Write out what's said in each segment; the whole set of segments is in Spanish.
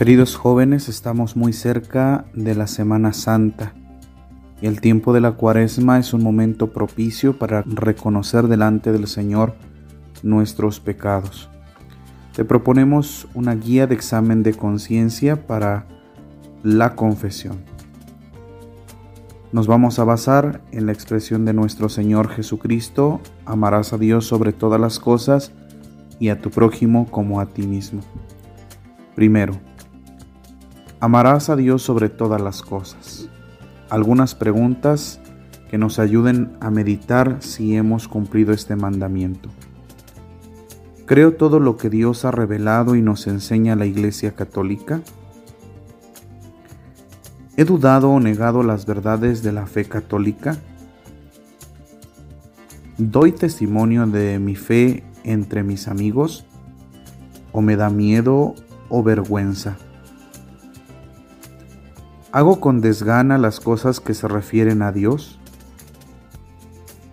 Queridos jóvenes, estamos muy cerca de la Semana Santa y el tiempo de la cuaresma es un momento propicio para reconocer delante del Señor nuestros pecados. Te proponemos una guía de examen de conciencia para la confesión. Nos vamos a basar en la expresión de nuestro Señor Jesucristo, amarás a Dios sobre todas las cosas y a tu prójimo como a ti mismo. Primero, Amarás a Dios sobre todas las cosas. Algunas preguntas que nos ayuden a meditar si hemos cumplido este mandamiento. ¿Creo todo lo que Dios ha revelado y nos enseña la Iglesia Católica? ¿He dudado o negado las verdades de la fe católica? ¿Doy testimonio de mi fe entre mis amigos? ¿O me da miedo o vergüenza? ¿Hago con desgana las cosas que se refieren a Dios?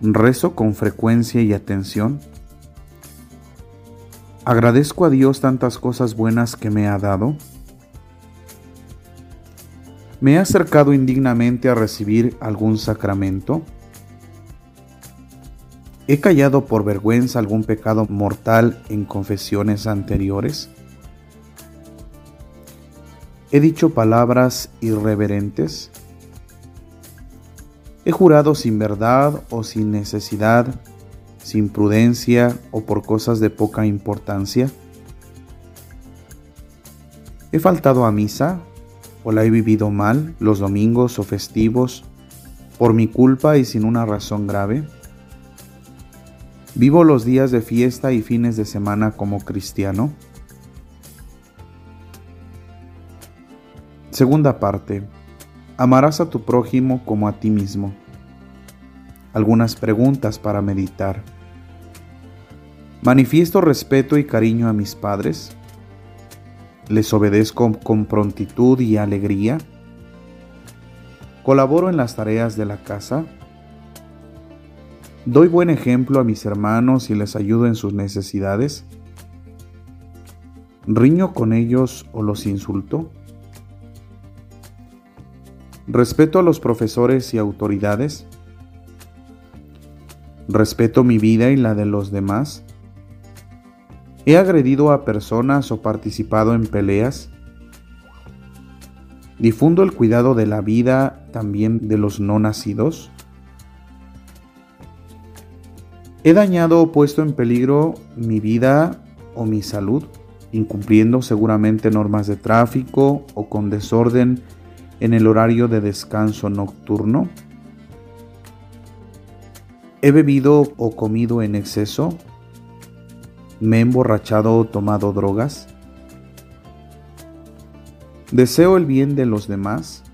¿Rezo con frecuencia y atención? ¿Agradezco a Dios tantas cosas buenas que me ha dado? ¿Me he acercado indignamente a recibir algún sacramento? ¿He callado por vergüenza algún pecado mortal en confesiones anteriores? ¿He dicho palabras irreverentes? ¿He jurado sin verdad o sin necesidad, sin prudencia o por cosas de poca importancia? ¿He faltado a misa o la he vivido mal los domingos o festivos por mi culpa y sin una razón grave? ¿Vivo los días de fiesta y fines de semana como cristiano? Segunda parte. Amarás a tu prójimo como a ti mismo. Algunas preguntas para meditar. ¿Manifiesto respeto y cariño a mis padres? ¿Les obedezco con prontitud y alegría? ¿Colaboro en las tareas de la casa? ¿Doy buen ejemplo a mis hermanos y les ayudo en sus necesidades? ¿Riño con ellos o los insulto? Respeto a los profesores y autoridades. Respeto mi vida y la de los demás. He agredido a personas o participado en peleas. Difundo el cuidado de la vida también de los no nacidos. He dañado o puesto en peligro mi vida o mi salud, incumpliendo seguramente normas de tráfico o con desorden en el horario de descanso nocturno? ¿He bebido o comido en exceso? ¿Me he emborrachado o tomado drogas? ¿Deseo el bien de los demás?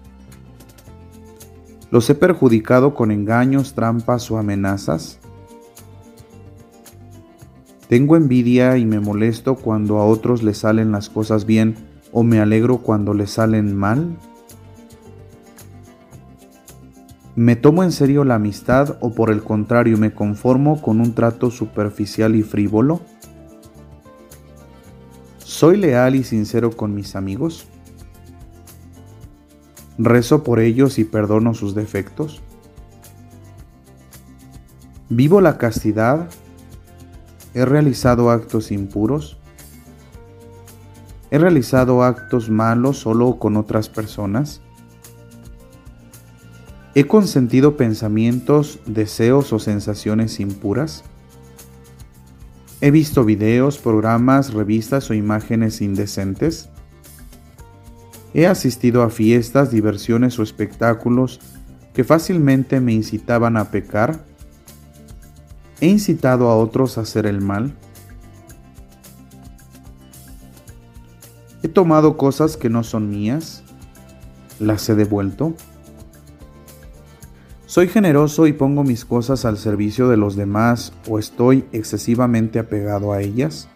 ¿Los he perjudicado con engaños, trampas o amenazas? ¿Tengo envidia y me molesto cuando a otros les salen las cosas bien o me alegro cuando les salen mal? ¿Me tomo en serio la amistad o por el contrario me conformo con un trato superficial y frívolo? ¿Soy leal y sincero con mis amigos? ¿Rezo por ellos y perdono sus defectos? ¿Vivo la castidad? ¿He realizado actos impuros? ¿He realizado actos malos solo con otras personas? ¿He consentido pensamientos, deseos o sensaciones impuras? ¿He visto videos, programas, revistas o imágenes indecentes? ¿He asistido a fiestas, diversiones o espectáculos que fácilmente me incitaban a pecar? ¿He incitado a otros a hacer el mal? ¿He tomado cosas que no son mías? ¿Las he devuelto? ¿Soy generoso y pongo mis cosas al servicio de los demás o estoy excesivamente apegado a ellas?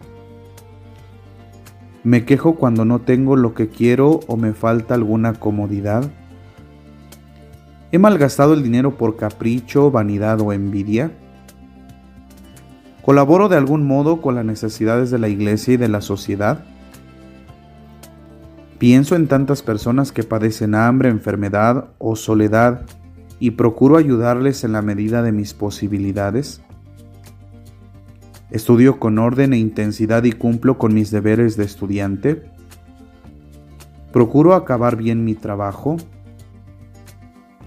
¿Me quejo cuando no tengo lo que quiero o me falta alguna comodidad? ¿He malgastado el dinero por capricho, vanidad o envidia? ¿Colaboro de algún modo con las necesidades de la iglesia y de la sociedad? Pienso en tantas personas que padecen hambre, enfermedad o soledad y procuro ayudarles en la medida de mis posibilidades. Estudio con orden e intensidad y cumplo con mis deberes de estudiante. Procuro acabar bien mi trabajo.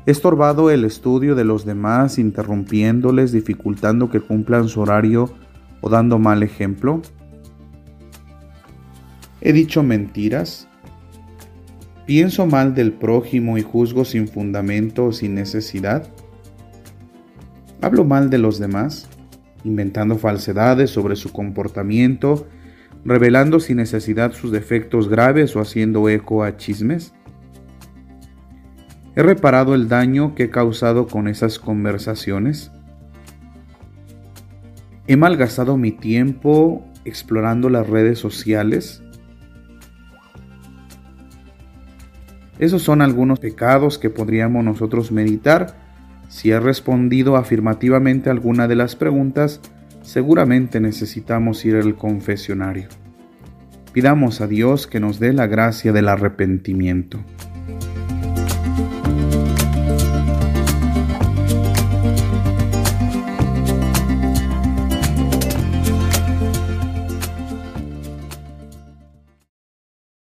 He estorbado el estudio de los demás, interrumpiéndoles, dificultando que cumplan su horario o dando mal ejemplo. He dicho mentiras. ¿Pienso mal del prójimo y juzgo sin fundamento o sin necesidad? ¿Hablo mal de los demás, inventando falsedades sobre su comportamiento, revelando sin necesidad sus defectos graves o haciendo eco a chismes? ¿He reparado el daño que he causado con esas conversaciones? ¿He malgastado mi tiempo explorando las redes sociales? Esos son algunos pecados que podríamos nosotros meditar. Si he respondido afirmativamente a alguna de las preguntas, seguramente necesitamos ir al confesionario. Pidamos a Dios que nos dé la gracia del arrepentimiento.